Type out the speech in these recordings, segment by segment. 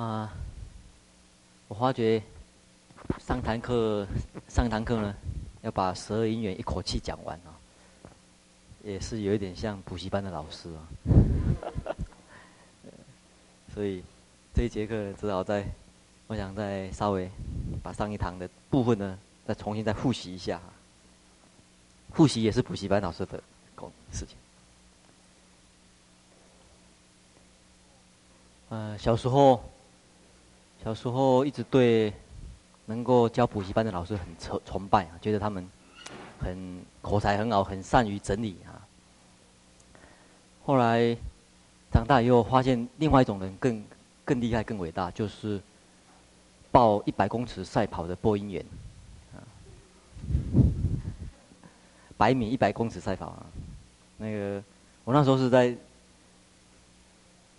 啊，我发觉上堂课上堂课呢，要把十二音缘一口气讲完啊，也是有一点像补习班的老师啊。所以这一节课只好再，我想再稍微把上一堂的部分呢，再重新再复习一下。复习也是补习班老师的工事情。呃，小时候。小时候一直对能够教补习班的老师很崇崇拜啊，觉得他们很口才很好，很善于整理啊。后来长大以后，发现另外一种人更更厉害、更伟大，就是报一百公尺赛跑的播音员啊，百米一百公尺赛跑啊。那个我那时候是在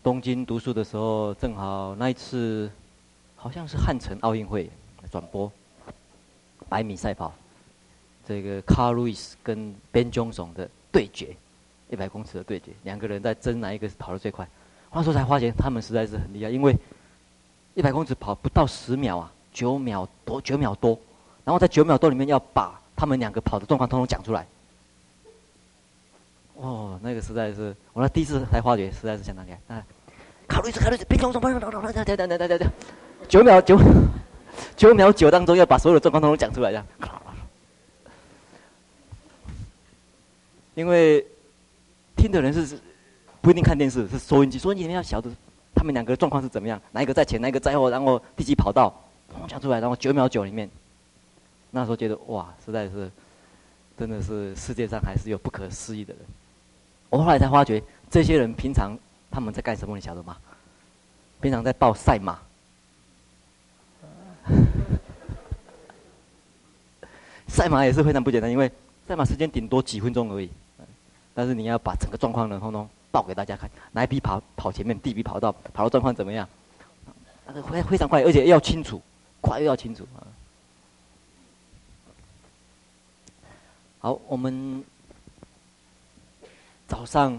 东京读书的时候，正好那一次。好像是汉城奥运会转播百米赛跑，这个 Carl Lewis 跟 Ben Johnson 的对决，一百公尺的对决，两个人在争哪一个跑得最快。那时候才发现他们实在是很厉害，因为一百公尺跑不到十秒啊，九秒多，九秒多，然后在九秒多里面要把他们两个跑的状况通通讲出来。哦，那个实在是我那第一次才发觉，实在是相当厉害。啊，Carl Lewis，Carl Lewis，Ben Johnson，等等等等等等。九秒九，九秒九当中要把所有的状况都讲出来，这样。因为听的人是不一定看电视，是收音机，收音机里面要晓得他们两个状况是怎么样，哪一个在前，哪一个在后，然后第几跑道，讲出来，然后九秒九里面，那时候觉得哇，实在是，真的是世界上还是有不可思议的人。我后来才发觉，这些人平常他们在干什么，你晓得吗？平常在报赛马。赛马也是非常不简单，因为赛马时间顶多几分钟而已，但是你要把整个状况呢通通报给大家看，哪一匹跑跑前面，第一匹跑道跑的状况怎么样，那个非非常快，而且要清楚，快又要清楚啊。好，我们早上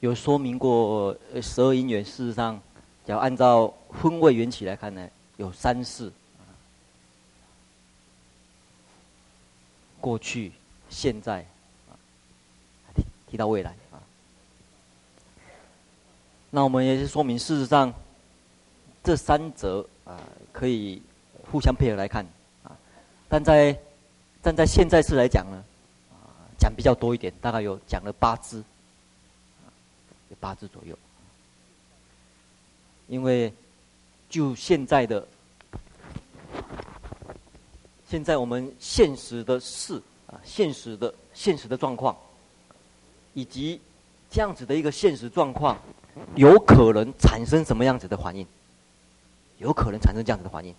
有说明过十二因缘，事实上，只要按照分位缘起来看呢。有三世，过去、现在，提提到未来啊。那我们也是说明，事实上，这三者啊可以互相配合来看啊。但在站在现在世来讲呢，啊讲比较多一点，大概有讲了八支，八支左右，因为。就现在的，现在我们现实的事啊，现实的现实的状况，以及这样子的一个现实状况，有可能产生什么样子的反应？有可能产生这样子的反应，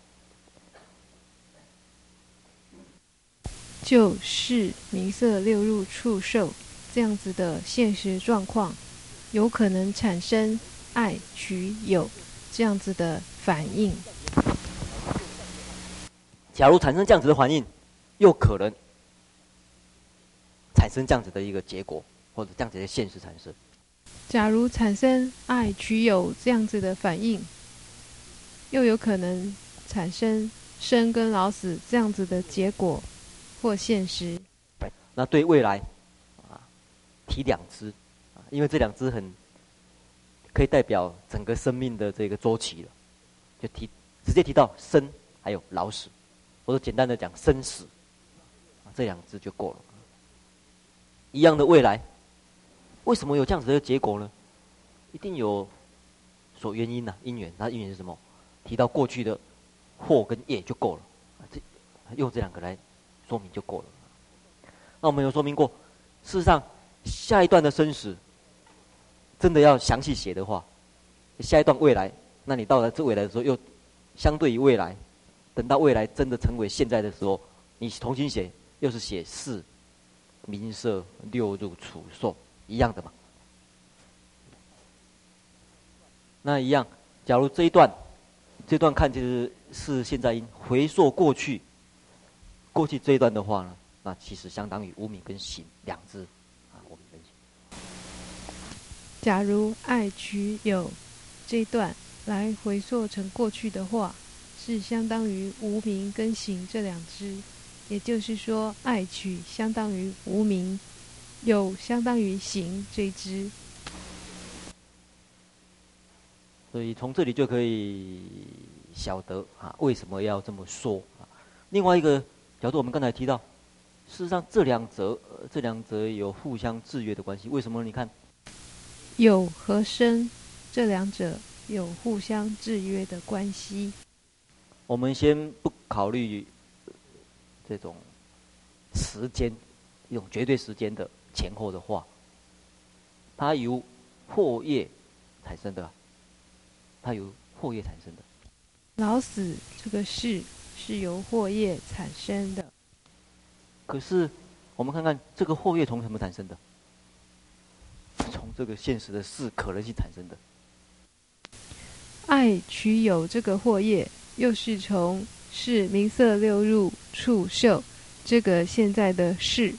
就是名色六入触受这样子的现实状况，有可能产生爱取有这样子的。反应，假如产生这样子的反应，又可能产生这样子的一个结果，或者这样子的现实产生。假如产生爱取有这样子的反应，又有可能产生生跟老死这样子的结果或现实。那对未来啊，提两只啊，因为这两只很可以代表整个生命的这个周期了。就提直接提到生还有老死，或者简单的讲生死，这两字就够了。一样的未来，为什么有这样子的结果呢？一定有所原因呐、因缘。那因缘是什么？提到过去的祸跟业就够了，这用这两个来说明就够了。那我们有说明过，事实上下一段的生死，真的要详细写的话，下一段未来。那你到了这未来的时候，又相对于未来，等到未来真的成为现在的时候，你重新写，又是写四名色六入触受一样的嘛？那一样，假如这一段，这段看就是是现在因回溯过去，过去这一段的话呢，那其实相当于无名跟行两字，假如爱取有这一段来回溯成过去的话，是相当于无名跟行这两支，也就是说，爱取相当于无名，有相当于行这一支。所以从这里就可以晓得啊，为什么要这么说啊？另外一个角度，我们刚才提到，事实上这两者，这两者有互相制约的关系。为什么？你看，有和生，这两者有互相制约的关系。我们先不考虑这种时间，一种绝对时间的前后的话，它由祸业产生的。它由祸业产生的，老死这个事是由祸业产生的。可是，我们看看这个祸业从什么产生的？从这个现实的事可能性产生的。爱取有这个惑业，又是从是名色六入触受这个现在的事，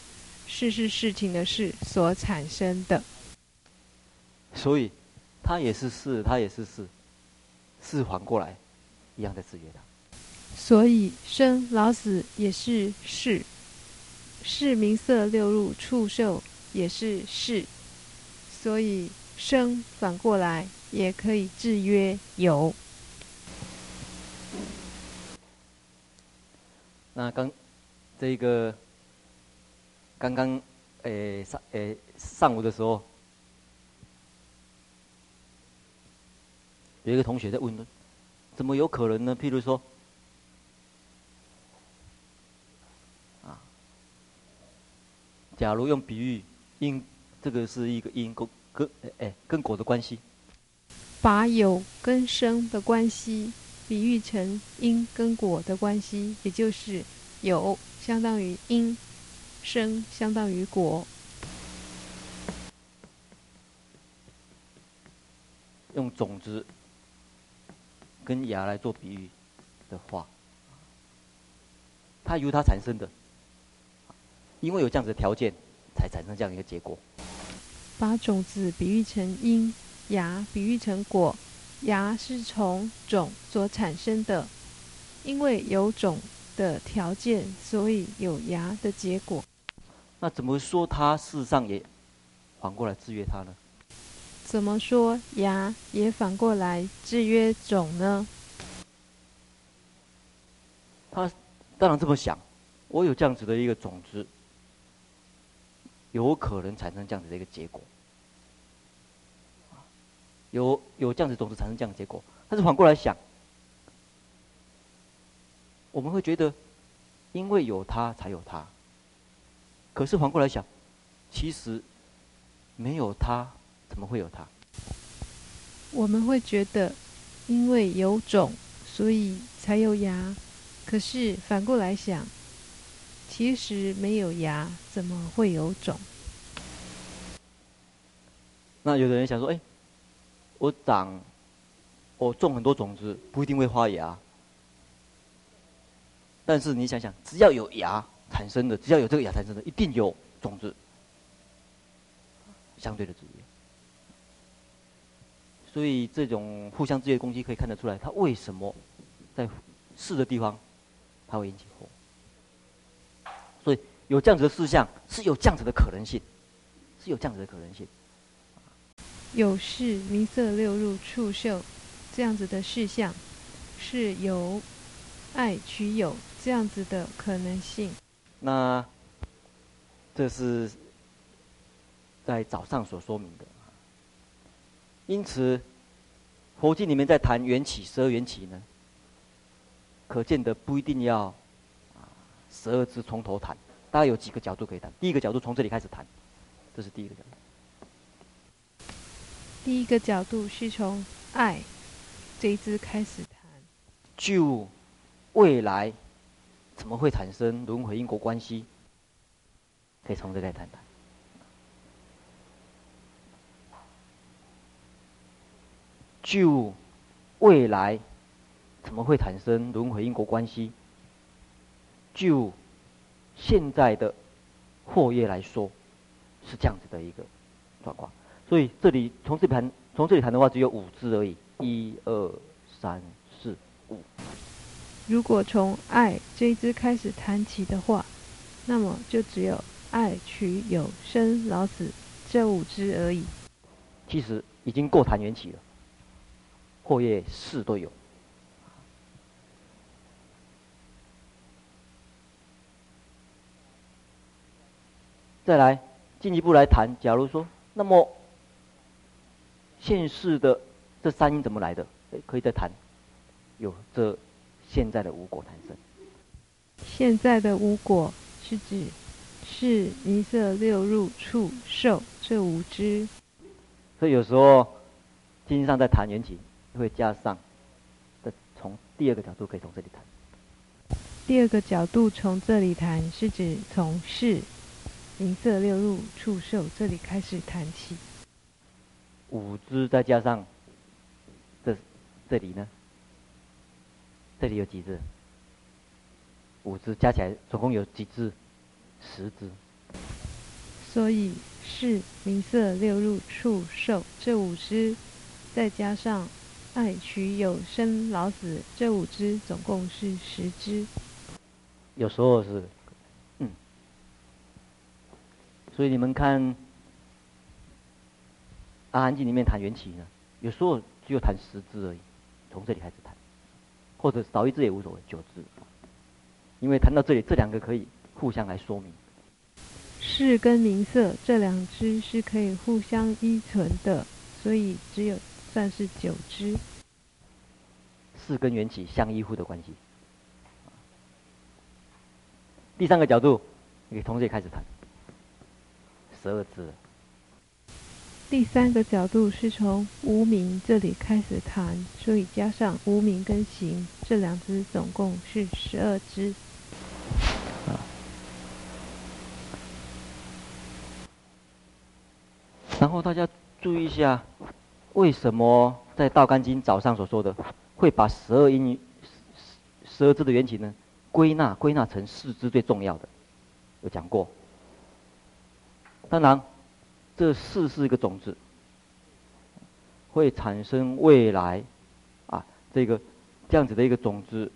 事是事情的事所产生的。所以，它也是事，它也是事。是反过来，一样的制约它。所以生老死也是事，是名色六入触受也是事，所以生反过来也可以制约有。那刚这个刚刚诶上诶上午的时候。有一个同学在问呢，怎么有可能呢？譬如说，啊，假如用比喻，因这个是一个因跟跟哎跟果的关系，把有跟生的关系比喻成因跟果的关系，也就是有相当于因，生相当于果，用种子。跟芽来做比喻的话，它由它产生的，因为有这样子的条件，才产生这样一个结果。把种子比喻成因，芽比喻成果，芽是从种所产生的，因为有种的条件，所以有芽的结果。那怎么说它事实上也反过来制约它呢？怎么说芽也反过来制约种呢？他当然这么想，我有这样子的一个种子，有可能产生这样子的一个结果。有有这样子种子产生这样的结果，但是反过来想，我们会觉得，因为有它才有它。可是反过来想，其实没有它。怎么会有它？我们会觉得，因为有种，所以才有芽。可是反过来想，其实没有芽，怎么会有种？那有的人想说：“哎，我长，我种很多种子，不一定会发芽。但是你想想，只要有芽产生的，只要有这个芽产生的，一定有种子。相对的制约。”所以这种互相制约的攻击可以看得出来，它为什么在是的地方，它会引起火。所以有这样子的事项，是有这样子的可能性，是有这样子的可能性。有是名色六入触受这样子的事项，是有爱取有这样子的可能性。那这是在早上所说明的。因此，佛经里面在谈缘起，十二缘起呢，可见的不一定要啊十二支从头谈，大概有几个角度可以谈。第一个角度从这里开始谈，这是第一个角度。第一个角度是从爱这一支开始谈，就未来怎么会产生轮回因果关系，可以从这里谈谈。就未来怎么会产生轮回因果关系？就现在的货业来说，是这样子的一个状况。所以这里从这里谈，从这里谈的话，只有五支而已，一二三四五。如果从爱这一支开始谈起的话，那么就只有爱取有生老死这五支而已。其实已经够谈缘起了，惑业四都有。再来进一步来谈，假如说，那么现世的这三因怎么来的？可以再谈。有这现在的无果谈生。现在的无果是指是名色六入触受这五支。所以有时候经上在谈缘起，会加上的从第二个角度可以从这里谈。第二个角度从这里谈是指从是。名色六入触受，这里开始谈起。五支再加上这这里呢？这里有几支？五支加起来总共有几支？十支。所以是名色六入触受这五支，再加上爱取有生老死这五支，总共是十支。有时候是。所以你们看，《阿含经》里面谈缘起呢，有时候只有谈十支而已，从这里开始谈，或者少一支也无所谓，九支。因为谈到这里，这两个可以互相来说明。是跟名色这两支是可以互相依存的，所以只有算是九支。是跟缘起相依附的关系。第三个角度，你可以从这里开始谈。十二支。第三个角度是从无名这里开始谈，所以加上无名跟行这两支，总共是十二支。然后大家注意一下，为什么在《道干经》早上所说的，会把十二因、十二支的缘起呢，归纳归纳成四支最重要的？有讲过。当然，这四是一个种子，会产生未来，啊，这个这样子的一个种子，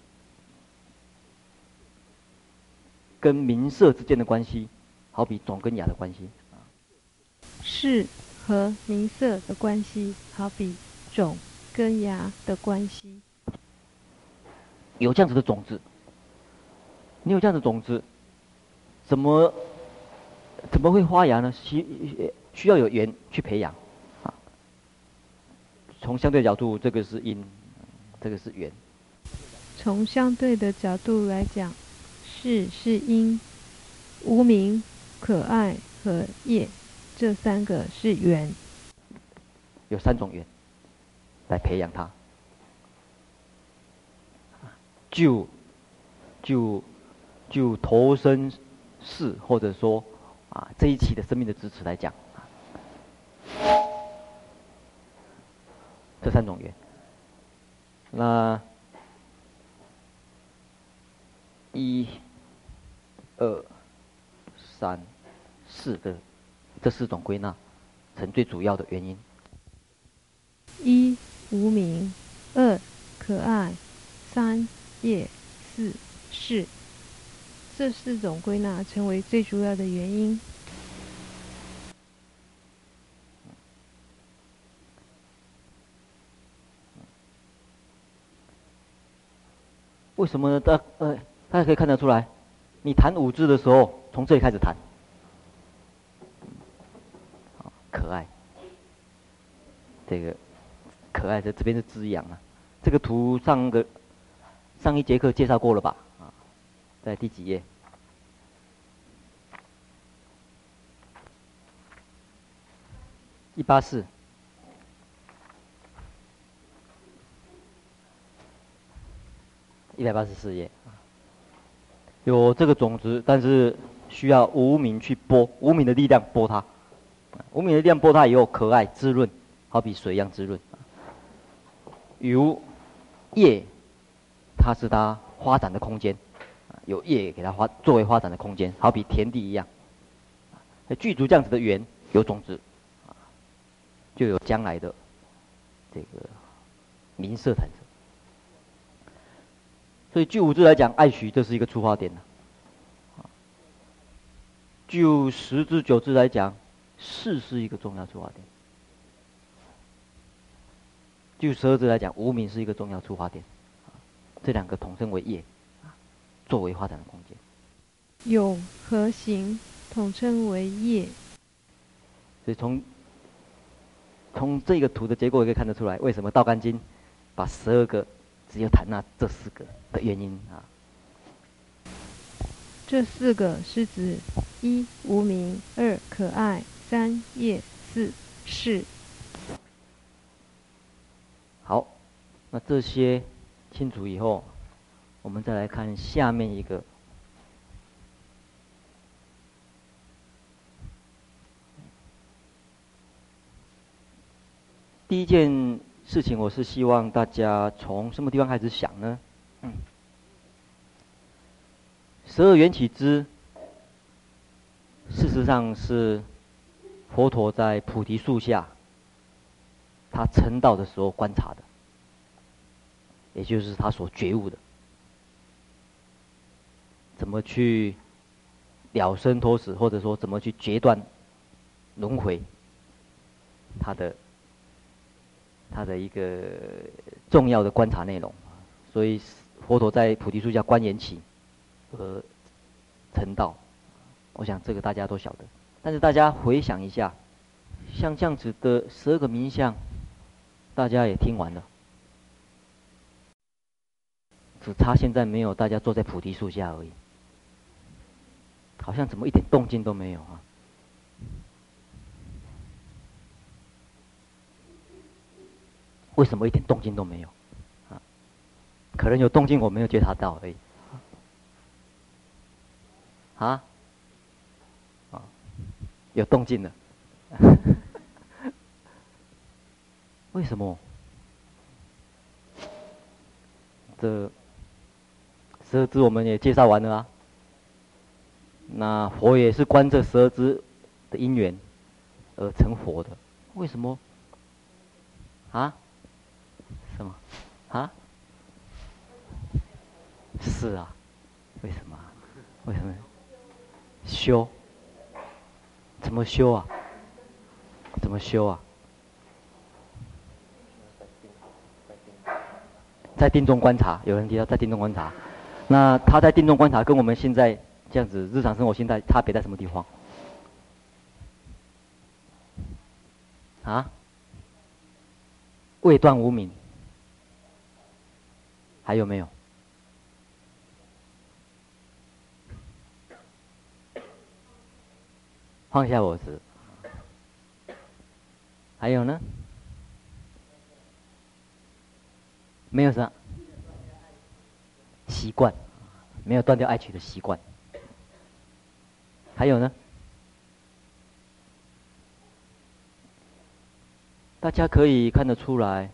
跟名色之间的关系，好比种跟芽的关系。是和名色的关系，好比种跟芽的关系。有这样子的种子，你有这样的种子，怎么？怎么会发芽呢？需需要有缘去培养，啊，从相对角度，这个是因，这个是缘。从相对的角度来讲，是是因，无名、可爱和业，这三个是缘。有三种缘，来培养它，就就就投身世，或者说。啊，这一期的生命的支持来讲。啊，这三种缘，那一、二、三、四的这四种归纳成最主要的原因。一、无名；二、可爱；三、业；四、识。这四种归纳成为最主要的原因。为什么呢？大呃，大家可以看得出来，你谈五支的时候，从这里开始谈。可爱，这个可爱在这边是滋养啊。这个图上个上一节课介绍过了吧？在第几页？一八四，一百八十四页。有这个种子，但是需要无名去播，无名的力量播它。无名的力量播它以后，可爱滋润，好比水一样滋润。如叶，它是它发展的空间。有业给它发作为发展的空间，好比田地一样。那具足这样子的缘，有种子，就有将来的这个名色产生。所以就五字来讲，爱取这是一个出发点。就十支九支来讲，事是一个重要出发点。就十二支来讲，无明是一个重要出发点。这两个统称为业，作为发展的空间。有和行统称为业。所以从从这个图的结构也可以看得出来，为什么《道干经》把十二个只有谈那这四个的原因啊？这四个是指一无名，二可爱，三业，四是。好，那这些清楚以后，我们再来看下面一个。第一件事情，我是希望大家从什么地方开始想呢？嗯，十二缘起支，事实上是佛陀在菩提树下。他成道的时候观察的，也就是他所觉悟的，怎么去了生脱死，或者说怎么去决断轮回，他的他的一个重要的观察内容。所以佛陀在菩提树下观缘起和成道，我想这个大家都晓得。但是大家回想一下，像这样子的十二个名相。大家也听完了，只差现在没有大家坐在菩提树下而已。好像怎么一点动静都没有啊？为什么一点动静都没有？啊，可能有动静我没有觉察到而已。啊？啊，有动静了。为什么？这十二支我们也介绍完了啊。那佛也是观这十二支的因缘而成佛的。为什么？啊？什么？啊？是啊。为什么？为什么？修？怎么修啊？怎么修啊？在定中观察，有人提到在定中观察，那他在定中观察跟我们现在这样子日常生活现在差别在什么地方？啊？未断无明，还有没有？放下我执，还有呢？没有啥习惯，没有断掉爱取的习惯。还有呢？大家可以看得出来，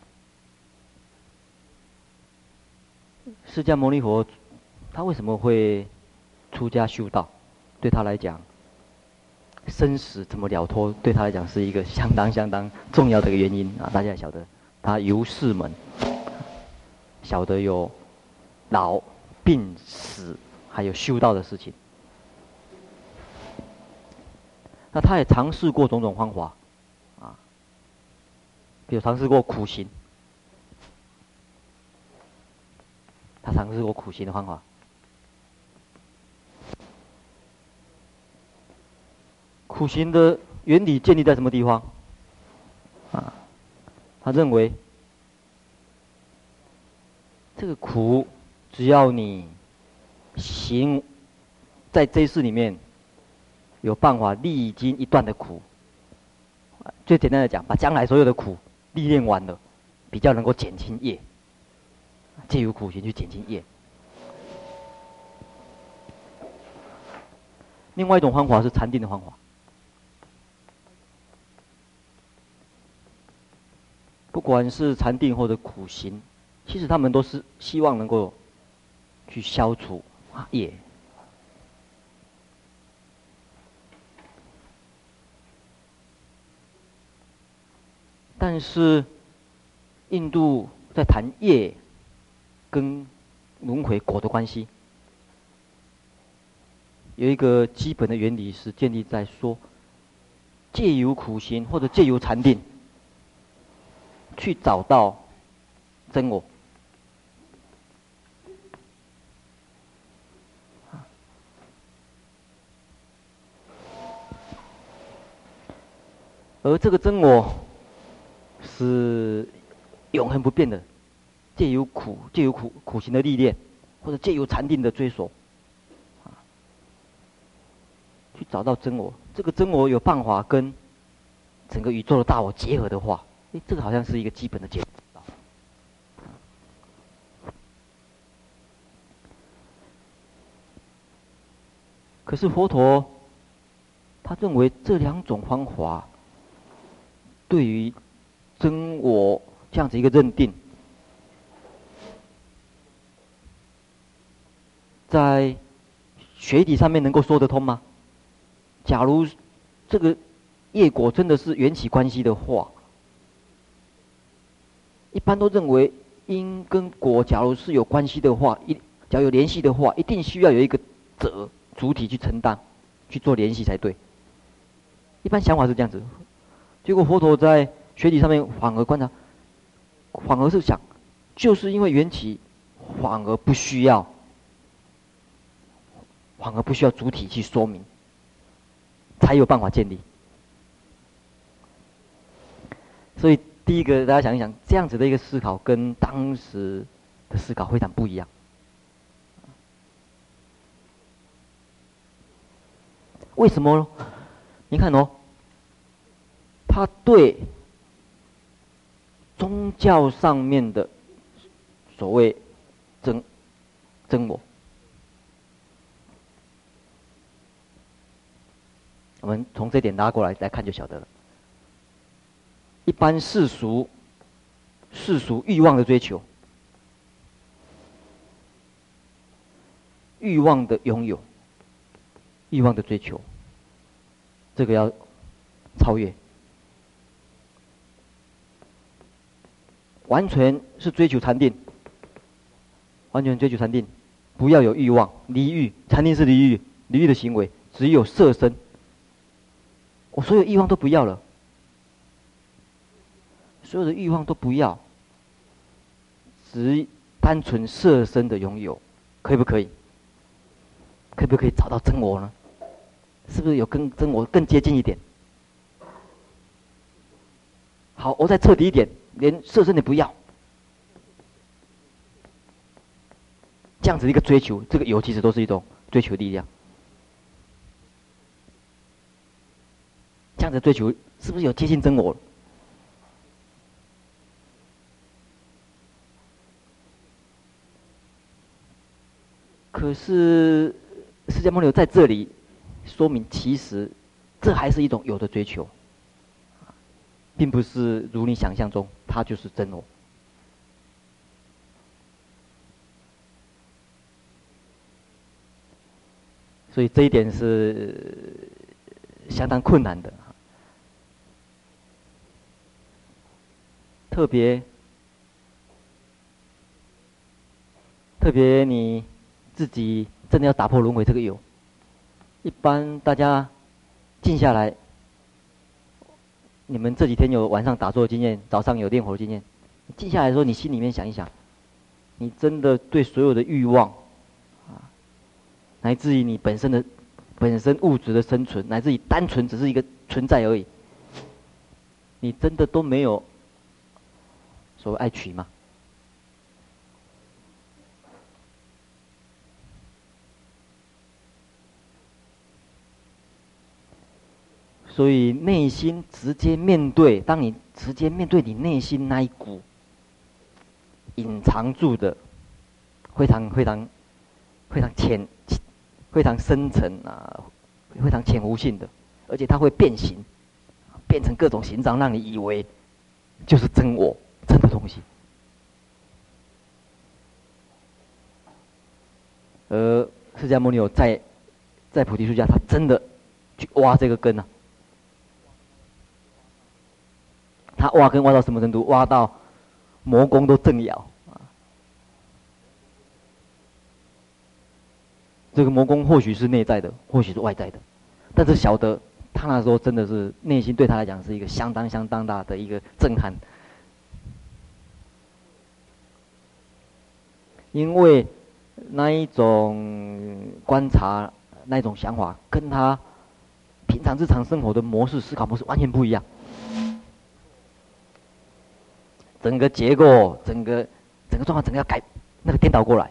释迦牟尼佛他为什么会出家修道？对他来讲，生死怎么了脱？对他来讲是一个相当相当重要的一个原因啊！大家也晓得，他游四门。晓得有老、病、死，还有修道的事情。那他也尝试过种种方法，啊，比如尝试过苦行。他尝试过苦行的方法。苦行的原理建立在什么地方？啊，他认为。这个苦，只要你行，在这一世里面有办法历经一段的苦，最简单的讲，把将来所有的苦历练完了，比较能够减轻业，借由苦行去减轻业。另外一种方法是禅定的方法，不管是禅定或者苦行。其实他们都是希望能够去消除啊业。但是印度在谈业跟轮回果的关系，有一个基本的原理是建立在说，借由苦行或者借由禅定，去找到真我。而这个真我是永恒不变的，借由苦，借由苦苦行的历练，或者借由禅定的追索，啊，去找到真我。这个真我有办法跟整个宇宙的大我结合的话，哎，这个好像是一个基本的结。可是佛陀他认为这两种方法。对于真我这样子一个认定，在学理上面能够说得通吗？假如这个业果真的是缘起关系的话，一般都认为因跟果，假如是有关系的话，一假如有联系的话，一定需要有一个者主体去承担，去做联系才对。一般想法是这样子。结果佛陀在学理上面反而观察，反而是想，就是因为缘起，反而不需要，反而不需要主体去说明，才有办法建立。所以第一个大家想一想，这样子的一个思考跟当时的思考非常不一样。为什么呢？你看哦。他对宗教上面的所谓真真我，我们从这点拉过来来看就晓得了。一般世俗世俗欲望的追求，欲望的拥有，欲望的追求，这个要超越。完全是追求禅定，完全追求禅定，不要有欲望，离欲，禅定是离欲，离欲的行为，只有色身。我所有欲望都不要了，所有的欲望都不要，只单纯色身的拥有，可以不可以？可不可以找到真我呢？是不是有跟真我更接近一点？好，我再彻底一点。连色身也不要，这样子一个追求，这个有其实都是一种追求力量。这样子追求是不是有接近真我？可是释迦牟尼在这里说明，其实这还是一种有的追求。并不是如你想象中，他就是真我。所以这一点是相当困难的，特别特别你自己真的要打破轮回这个有，一般大家静下来。你们这几天有晚上打坐的经验，早上有练火的经验。记下来的时候，你心里面想一想，你真的对所有的欲望，啊，乃至于你本身的本身物质的生存，乃至于单纯只是一个存在而已，你真的都没有所谓爱取吗？所以内心直接面对，当你直接面对你内心那一股隐藏住的、非常非常非常浅、非常深沉啊、非常潜无性的，而且它会变形，变成各种形状，让你以为就是真我、真的东西。而释迦牟尼有在在菩提树下，他真的去挖这个根啊。他挖根挖到什么程度？挖到魔宫都震摇啊！这个魔宫或许是内在的，或许是外在的，但是晓得他那时候真的是内心对他来讲是一个相当相当大的一个震撼，因为那一种观察，那一种想法，跟他平常日常生活的模式、思考模式完全不一样。整个结构，整个整个状况，整个要改，那个颠倒过来，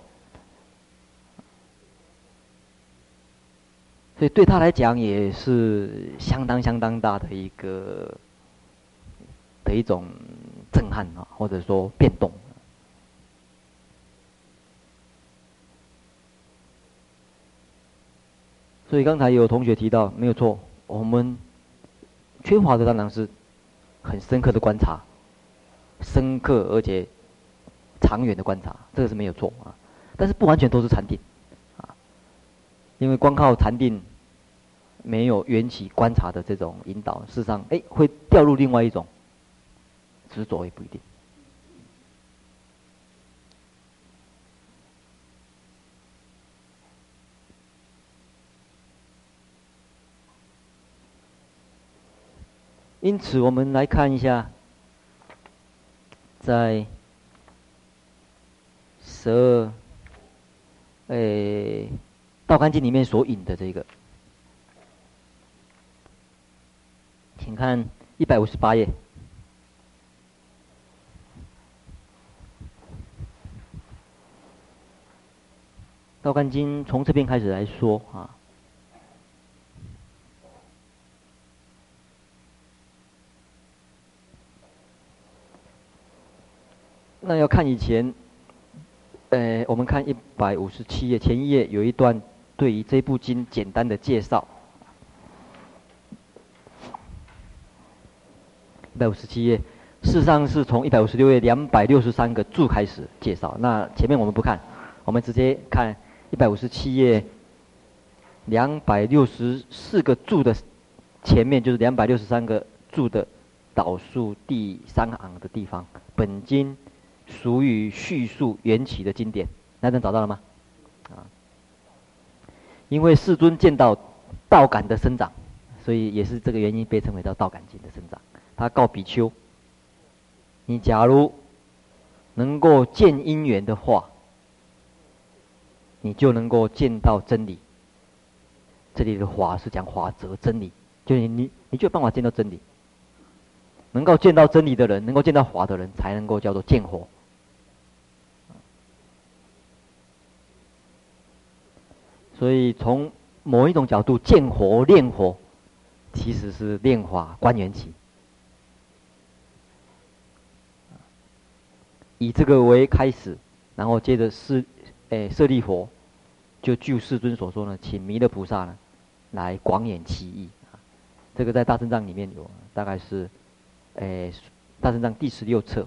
所以对他来讲也是相当相当大的一个的一种震撼啊，或者说变动。所以刚才有同学提到，没有错，我们缺乏的当然是很深刻的观察。深刻而且长远的观察，这个是没有错啊，但是不完全都是禅定，啊，因为光靠禅定没有缘起观察的这种引导，事实上，哎，会掉入另外一种执着也不一定。因此，我们来看一下。在十二诶道干经里面所引的这个，请看一百五十八页。道干经从这边开始来说啊。那要看以前，呃，我们看一百五十七页前一页有一段对于这部经简单的介绍。一百五十七页，事实上是从一百五十六页两百六十三个注开始介绍。那前面我们不看，我们直接看一百五十七页两百六十四个注的前面，就是两百六十三个注的导数第三行的地方，本经。属于叙述缘起的经典，大家找到了吗？啊，因为世尊见到道感的生长，所以也是这个原因被称为叫道感经的生长。他告比丘：你假如能够见因缘的话，你就能够见到真理。这里的法是讲法则真理，就你你你就有办法见到真理。能够见到真理的人，能够见到法的人，才能够叫做见佛。所以，从某一种角度见佛、练佛，其实是练法观缘起。以这个为开始，然后接着是，诶，舍利佛，就据世尊所说呢，请弥勒菩萨呢，来广演其义。这个在大正藏里面有，大概是，诶，大正藏第十六册，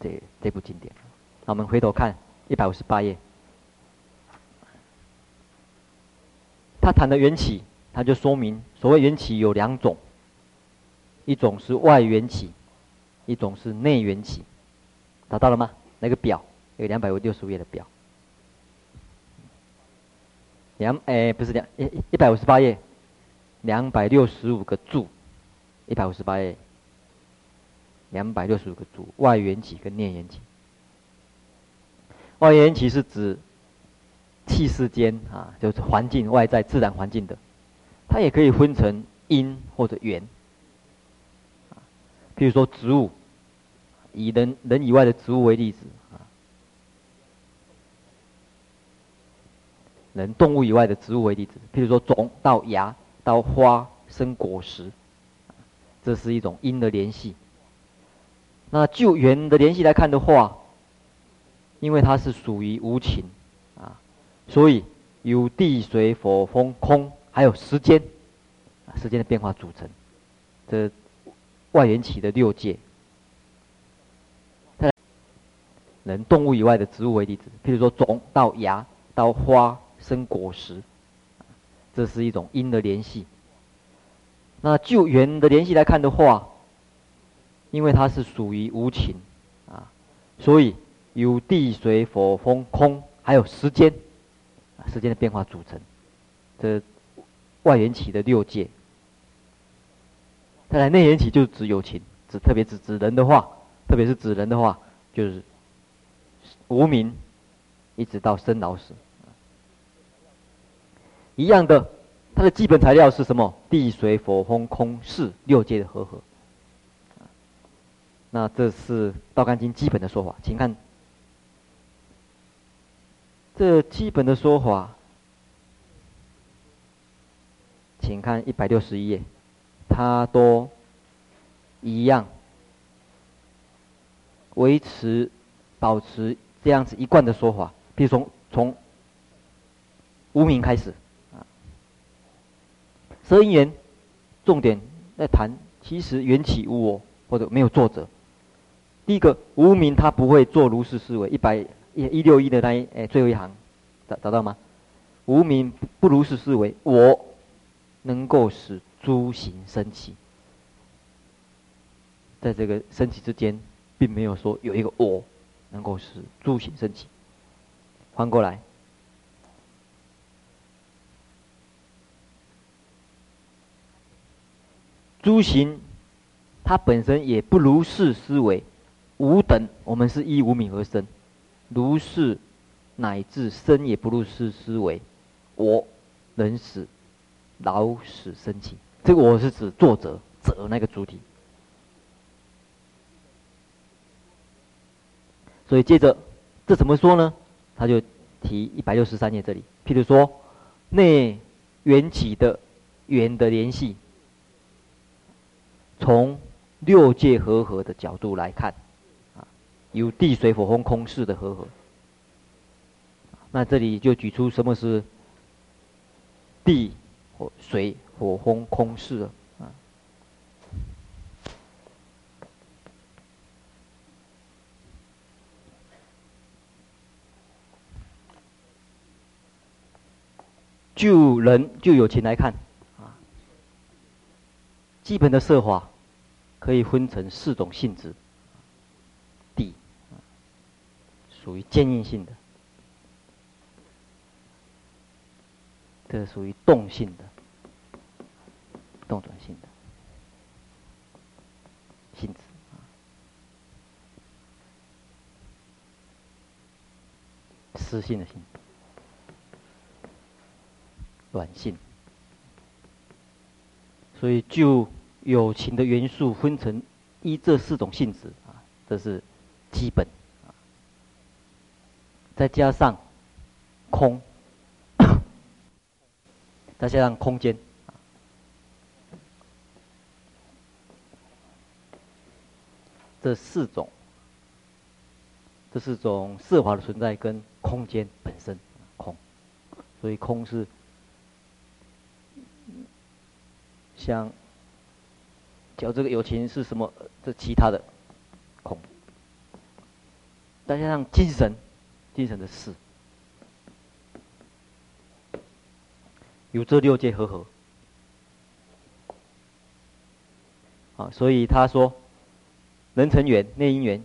这这部经典。那我们回头看一百五十八页。他谈的缘起，他就说明所谓缘起有两种，一种是外缘起，一种是内缘起，找到了吗？那个表，有两百六十五页的表，两哎不是两一一百五十八页，两百六十五个注，一百五十八页，两百六十五个注，外缘起跟内缘起，外缘起是指。气世间啊，就是环境外在自然环境的，它也可以分成因或者缘。譬如说植物，以人人以外的植物为例子啊，人动物以外的植物为例子，譬如说种到芽到花生果实，这是一种因的联系。那就缘的联系来看的话，因为它是属于无情。所以有地水火风空，还有时间，时间的变化组成，这外缘起的六界。人动物以外的植物为例子，譬如说种到芽到花生果实，这是一种因的联系。那就缘的联系来看的话，因为它是属于无情啊，所以有地水火风空，还有时间，时间的变化组成，这外缘起的六界。再来内缘起就是指有情，指特别指指人的话，特别是指人的话，就是无名，一直到生老死，一样的，它的基本材料是什么？地水火风空四六界的和合。那这是《道干经》基本的说法，请看这基本的说法，请看一百六十一页。它都一样，维持、保持这样子一贯的说法。比如从从无名开始啊，十二因缘重点在谈，其实缘起无我，或者没有作者。第一个无名他不会做如是思维。一百一一六一的那一哎最后一行，找找到吗？无名不如是思维，我能够使。诸行生起，在这个生起之间，并没有说有一个我能够使诸行生起。翻过来，诸行它本身也不如是思维，无等，我们是依无名而生，如是乃至生也不如是思维，我能使老死生起。这个我是指作者，者那个主体。所以接着，这怎么说呢？他就提一百六十三页这里，譬如说，内缘起的缘的联系，从六界和合的角度来看，有地水火风空四的和合。那这里就举出什么是地火水。火风空四啊，就人就有情来看啊，基本的色法可以分成四种性质，地属于坚硬性的，这是属于动性的。动转性的性质啊，湿性的性，软性。所以就友情的元素分成一这四种性质啊，这是基本。再加上空，再加上空间。这四种，这四种色法的存在跟空间本身空，所以空是像，讲这个友情是什么？这其他的空，再加上精神，精神的事，有这六界和合，啊，所以他说。人成缘，内因缘。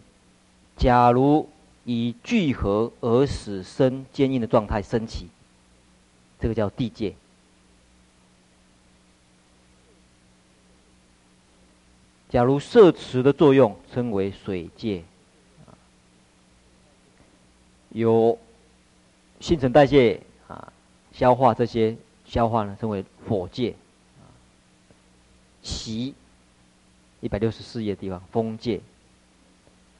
假如以聚合而使生坚硬的状态生起，这个叫地界。假如摄持的作用称为水界，有新陈代谢啊，消化这些消化呢称为火界，习。一百六十四页地方，风界，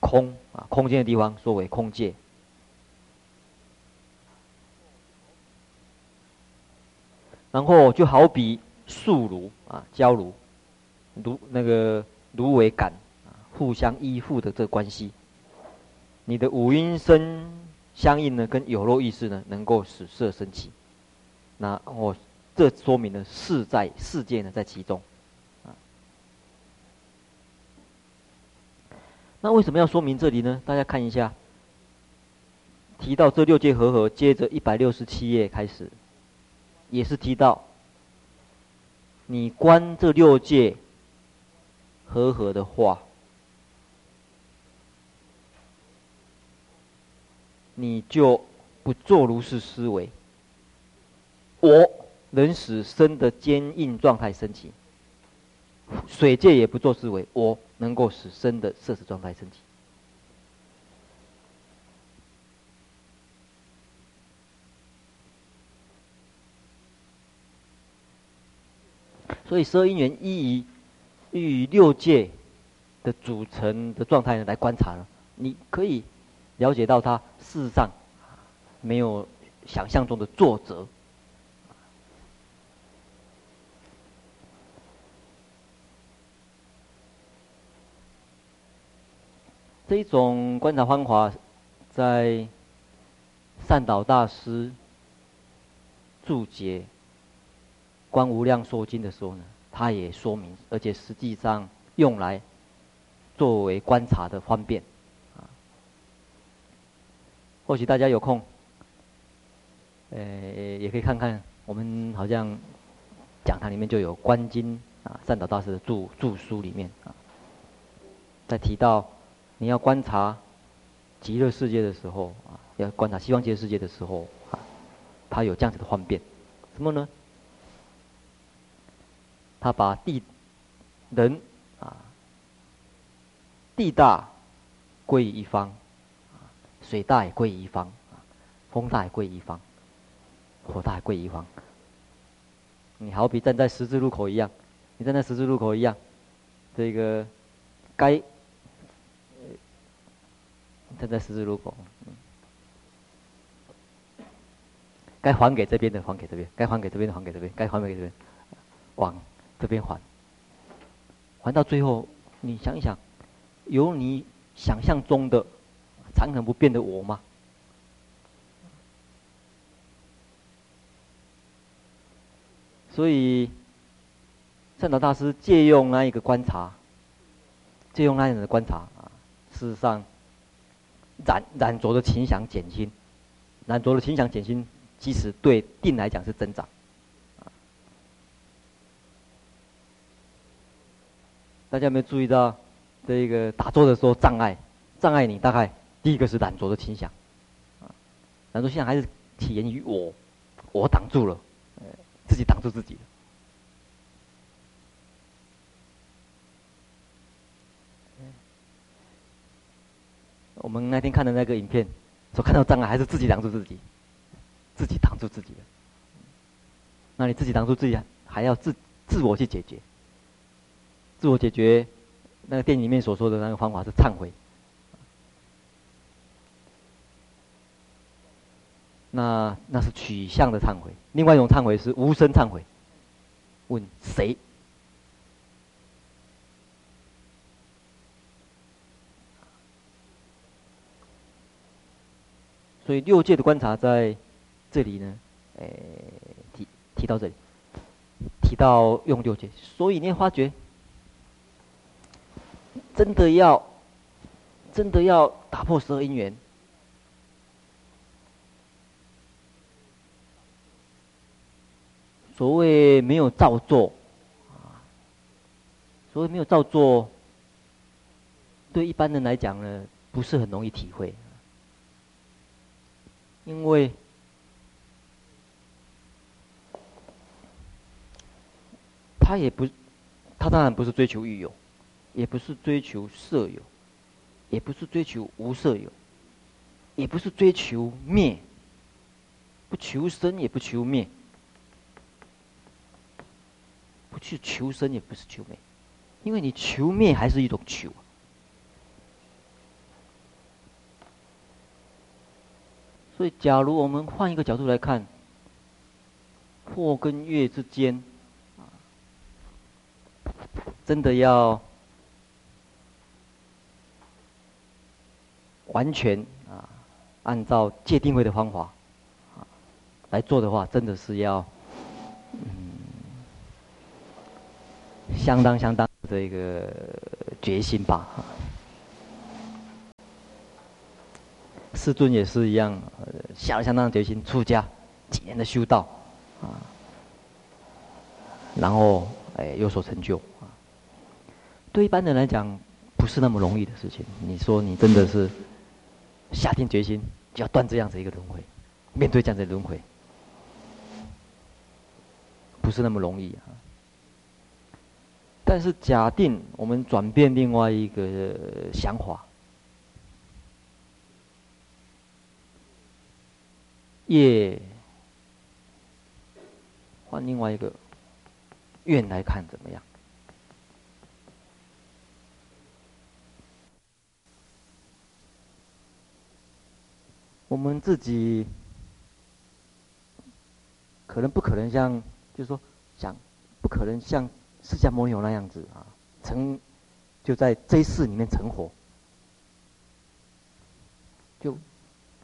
空啊，空间的地方，说为空界。然后就好比树炉啊，焦炉，炉那个芦苇杆啊，互相依附的这个关系。你的五阴身相应呢，跟有漏意识呢，能够使色生起。那我这说明了事在世界呢，在其中。那为什么要说明这里呢？大家看一下，提到这六界和合，接着一百六十七页开始，也是提到，你观这六界和合的话，你就不做如是思维。我能使身的坚硬状态升起，水界也不做思维，我能够使身的色识状态升起。所以十二因缘依于依于六界的组成的状态呢来观察呢，你可以了解到它事实上没有想象中的作者。这一种观察方法，在善导大师注解《观无量寿经》的时候呢，他也说明，而且实际上用来作为观察的方便。或许大家有空，呃，也可以看看，我们好像讲堂里面就有《观经》啊，善导大师的著著书里面啊，在提到。你要观察极乐世界的时候啊，要观察西方极乐世界的时候啊，他有这样子的方便，什么呢？他把地人啊，地大归于一方，水大也归一方，风大也归一方，火大也归一方。你好比站在十字路口一样，你站在十字路口一样，这个该。站在十字路口，该还给这边的还给这边，该还给这边的还给这边，该还给这边，往这边还。还到最后，你想一想，有你想象中的长恒不变的我吗？所以，善导大师借用那一个观察，借用那样的观察啊，事实上。染染着的情想减轻，染着的情想减轻，其实对定来讲是增长。大家有没有注意到，这个打坐的时候障碍，障碍你大概第一个是懒惰的倾向，啊，懒惰倾向还是起源于我，我挡住了，自己挡住自己。我们那天看的那个影片，所看到障碍还是自己挡住自己，自己挡住自己的。那你自己挡住自己，还要自自我去解决。自我解决，那个电影里面所说的那个方法是忏悔。那那是取向的忏悔，另外一种忏悔是无声忏悔。问谁？所以六界的观察在这里呢，诶，提提到这里，提到用六界，所以你发觉，真的要，真的要打破十二因缘，所谓没有造作，啊，所谓没有造作，对一般人来讲呢，不是很容易体会。因为，他也不，他当然不是追求欲有，也不是追求色有，也不是追求无色有，也不是追求灭，不求生也不求灭，不去求生也不是求灭，因为你求灭还是一种求。所以，假如我们换一个角度来看，惑跟月之间，真的要完全啊，按照界定位的方法啊来做的话，真的是要相当相当的一个决心吧。世尊也是一样，下了相当决心，出家几年的修道，啊，然后哎有所成就啊。对一般人来讲，不是那么容易的事情。你说你真的是下定决心，就要断这样子一个轮回，面对这样子的轮回，不是那么容易啊。但是假定我们转变另外一个想法，业换另外一个愿来看怎么样？我们自己可能不可能像，就是说想不可能像释迦牟尼佛那样子啊，成就在这一世里面成佛，就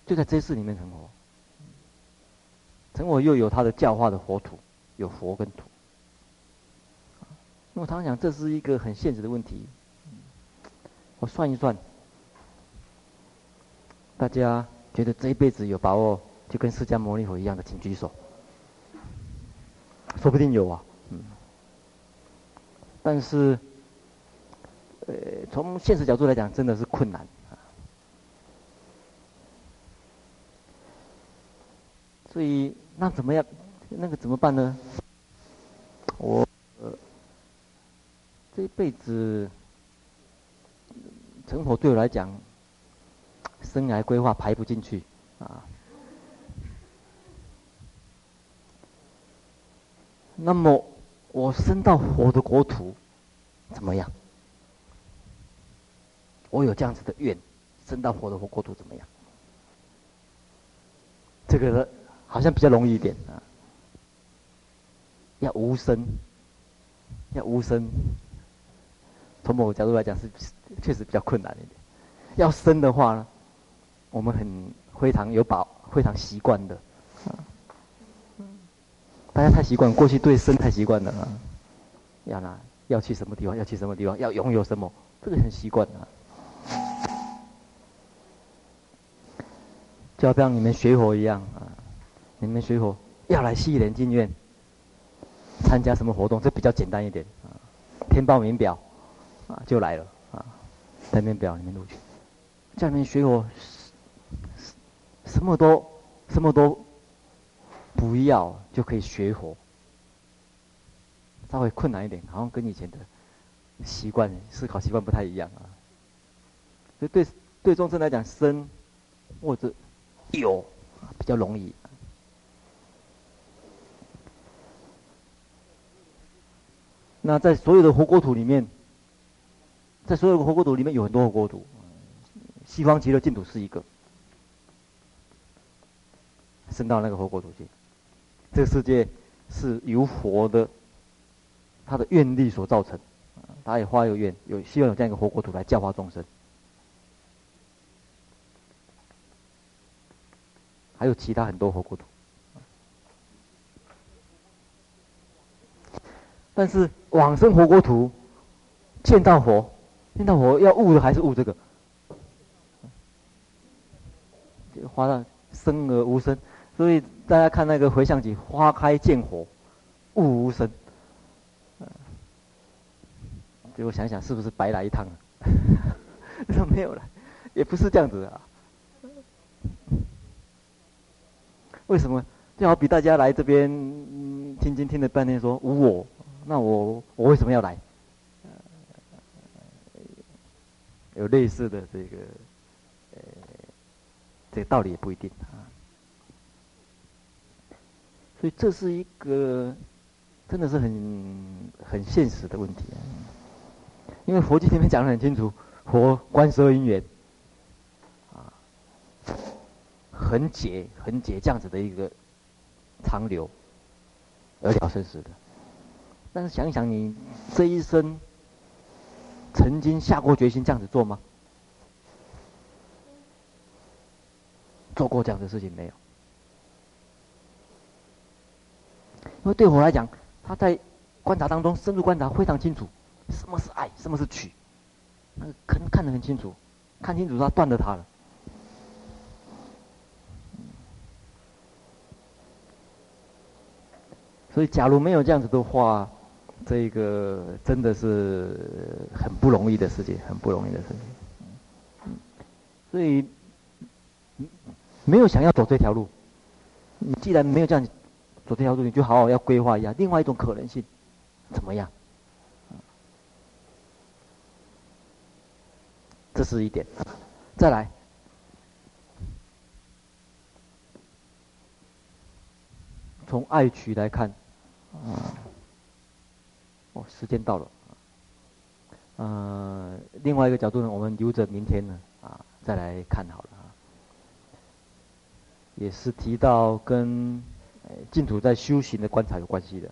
就在这一世里面成佛，成佛又有他的教化的国土，有佛跟土。那么他们讲这是一个很现实的问题，我算一算，大家。觉得这一辈子有把握，就跟释迦牟尼佛一样的，请举手。说不定有啊，但是，呃，从现实角度来讲，真的是困难啊。所以，那怎么样？那个怎么办呢？我，呃，这一辈子成佛对我来讲。生涯规划排不进去，啊。那么我升到佛的国土，怎么样？我有这样子的愿，升到佛的国土怎么样？这个好像比较容易一点啊。要无生，要无生，从某个角度来讲是确实比较困难一点。要生的话呢？我们很非常有把非常习惯的，啊，大家太习惯，过去对生太习惯了啊，要拿要去什么地方，要去什么地方，要拥有什么，这个很习惯啊。就好像你们学佛一样啊，你们学佛要来西莲净院参加什么活动，这比较简单一点啊，填报名表啊就来了啊，填报表你们录取，叫你们学佛。什么都什么都不要就可以学佛，稍微困难一点，好像跟以前的习惯思考习惯不太一样啊。所以对对众生来讲，生或者有比较容易。那在所有的活国土里面，在所有的活国土里面有很多活国土，西方极乐净土是一个。升到那个活国土去，这个世界是由佛的他的愿力所造成，他也发有愿，有希望有这样一个佛国土来教化众生。还有其他很多活国土，但是往生活国土见到佛，见到佛要悟的还是悟这个？花了生而无生。所以大家看那个回向偈，花开见佛，悟无声。结果想想，是不是白来一趟？说没有了，也不是这样子啊。为什么？就好比大家来这边听经听了半天，说无我，那我我为什么要来？有类似的这个，呃，这个道理也不一定。所以这是一个，真的是很很现实的问题啊。因为佛经里面讲得很清楚，佛观十二因缘，啊，很解很解这样子的一个长流，而了生死的。但是想一想，你这一生曾经下过决心这样子做吗？做过这样的事情没有？因为对我来讲，他在观察当中深入观察非常清楚，什么是爱，什么是取，那个看看得很清楚，看清楚他断了他了。所以，假如没有这样子的话，这个真的是很不容易的事情，很不容易的事情。所以，没有想要走这条路，你既然没有这样走这条路，你就好好要规划一下另外一种可能性，怎么样？这是一点。再来，从爱取来看，哦，时间到了，呃，另外一个角度呢，我们留着明天呢，啊，再来看好了。也是提到跟净土在修行的观察有关系的。